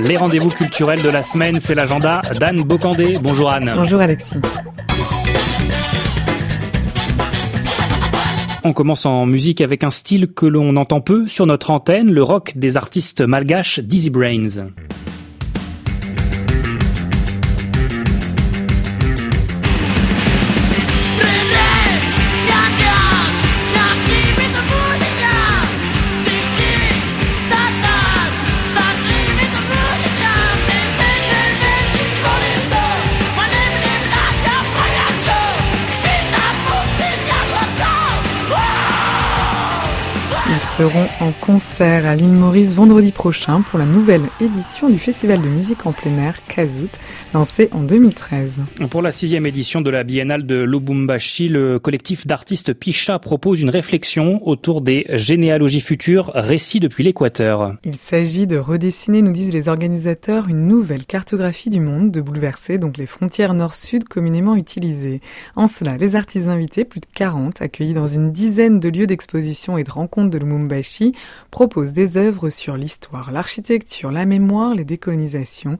Les rendez-vous culturels de la semaine, c'est l'agenda d'Anne Bocandé. Bonjour Anne. Bonjour Alexis. On commence en musique avec un style que l'on entend peu sur notre antenne, le rock des artistes malgaches Dizzy Brains. Seront en concert à l'île Maurice vendredi prochain pour la nouvelle édition du festival de musique en plein air Kazout, lancé en 2013. Pour la sixième édition de la biennale de Lubumbashi, le collectif d'artistes Picha propose une réflexion autour des généalogies futures, récits depuis l'équateur. Il s'agit de redessiner, nous disent les organisateurs, une nouvelle cartographie du monde, de bouleverser donc les frontières nord-sud communément utilisées. En cela, les artistes invités, plus de 40, accueillis dans une dizaine de lieux d'exposition et de rencontres de Lubumbashi, propose des œuvres sur l'histoire, l'architecture, la mémoire, les décolonisations,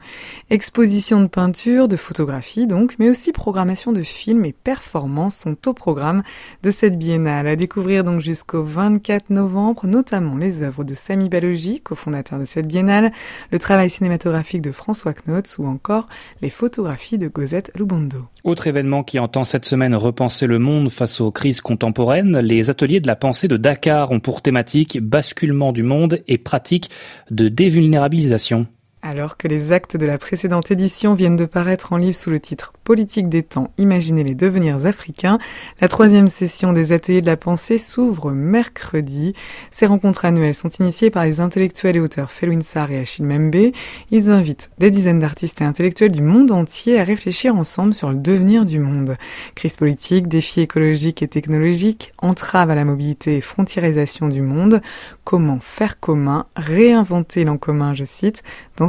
expositions de peinture, de photographie donc, mais aussi programmation de films et performances sont au programme de cette biennale. À découvrir donc jusqu'au 24 novembre, notamment les œuvres de Sami Balogi, cofondateur de cette biennale, le travail cinématographique de François Knotz ou encore les photographies de Gosette Lubondo. Autre événement qui entend cette semaine repenser le monde face aux crises contemporaines, les ateliers de la pensée de Dakar ont pour thématique basculement du monde et pratique de dévulnérabilisation. Alors que les actes de la précédente édition viennent de paraître en livre sous le titre Politique des temps, imaginez les devenirs africains, la troisième session des ateliers de la pensée s'ouvre mercredi. Ces rencontres annuelles sont initiées par les intellectuels et auteurs Felwin Sarr et Achille Membe. Ils invitent des dizaines d'artistes et intellectuels du monde entier à réfléchir ensemble sur le devenir du monde. Crise politique, défis écologiques et technologiques, entrave à la mobilité et frontiérisation du monde, comment faire commun, réinventer l'en commun, je cite,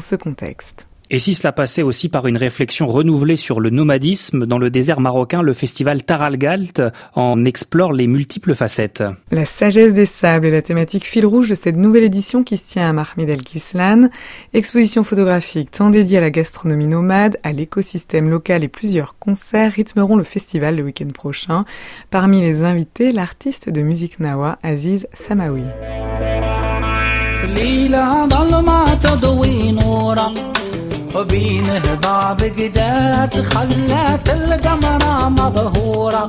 ce contexte. Et si cela passait aussi par une réflexion renouvelée sur le nomadisme, dans le désert marocain, le festival Taralgalt en explore les multiples facettes. La sagesse des sables est la thématique fil rouge de cette nouvelle édition qui se tient à Mahmoud El Kislan. Exposition photographique tant dédiée à la gastronomie nomade, à l'écosystème local et plusieurs concerts rythmeront le festival le week-end prochain. Parmi les invités, l'artiste de musique nawa Aziz Samawi. ليلة ظلمة تضوي نورا. وبينهضى بقدات خلت القمرة مبهورة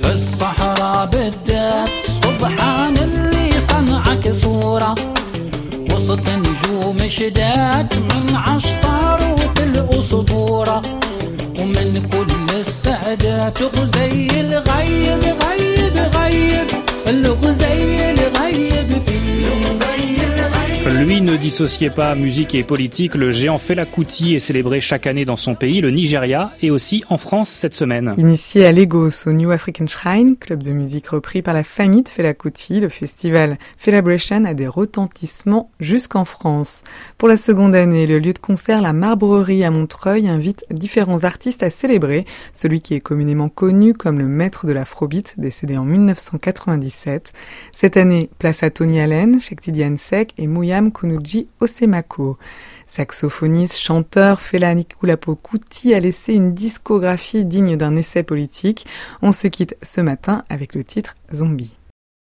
في الصحراء بدات سبحان اللي صنعك صورة وسط نجوم شدات من عشطاروت الأسطورة ومن كل السعدات غزي الغيب غيب غيب الغزي ne dissociait pas musique et politique. Le géant Fela Kuti est célébré chaque année dans son pays, le Nigeria, et aussi en France cette semaine. Initié à Lagos au New African Shrine, club de musique repris par la famille de Fela Kuti, le festival Felabration a des retentissements jusqu'en France. Pour la seconde année, le lieu de concert La Marbrerie à Montreuil invite différents artistes à célébrer celui qui est communément connu comme le maître de l'afrobeat, décédé en 1997. Cette année, place à Tony Allen, Shekti Sek et Mouya Osemako. Saxophoniste, chanteur, Fela Kulapo Kuti a laissé une discographie digne d'un essai politique. On se quitte ce matin avec le titre Zombie.